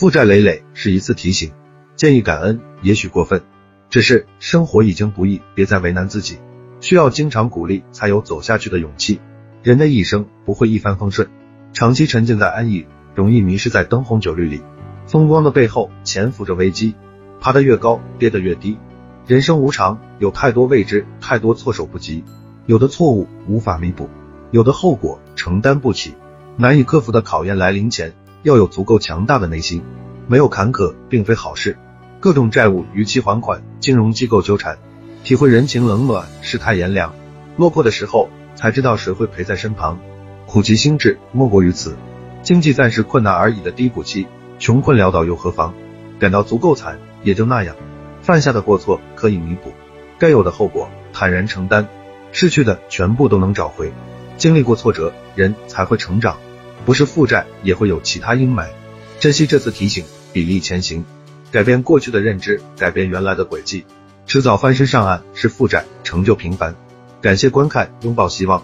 负债累累是一次提醒，建议感恩也许过分，只是生活已经不易，别再为难自己，需要经常鼓励才有走下去的勇气。人的一生不会一帆风顺，长期沉浸在安逸，容易迷失在灯红酒绿里。风光的背后潜伏着危机，爬得越高，跌得越低。人生无常，有太多未知，太多措手不及。有的错误无法弥补，有的后果承担不起。难以克服的考验来临前，要有足够强大的内心。没有坎坷并非好事，各种债务逾期还款，金融机构纠缠，体会人情冷暖，世态炎凉。落魄的时候才知道谁会陪在身旁，苦其心志，莫过于此。经济暂时困难而已的低谷期，穷困潦倒又何妨？感到足够惨，也就那样。犯下的过错可以弥补，该有的后果坦然承担，失去的全部都能找回。经历过挫折，人才会成长。不是负债，也会有其他阴霾。珍惜这次提醒，砥砺前行，改变过去的认知，改变原来的轨迹，迟早翻身上岸。是负债，成就平凡。感谢观看，拥抱希望。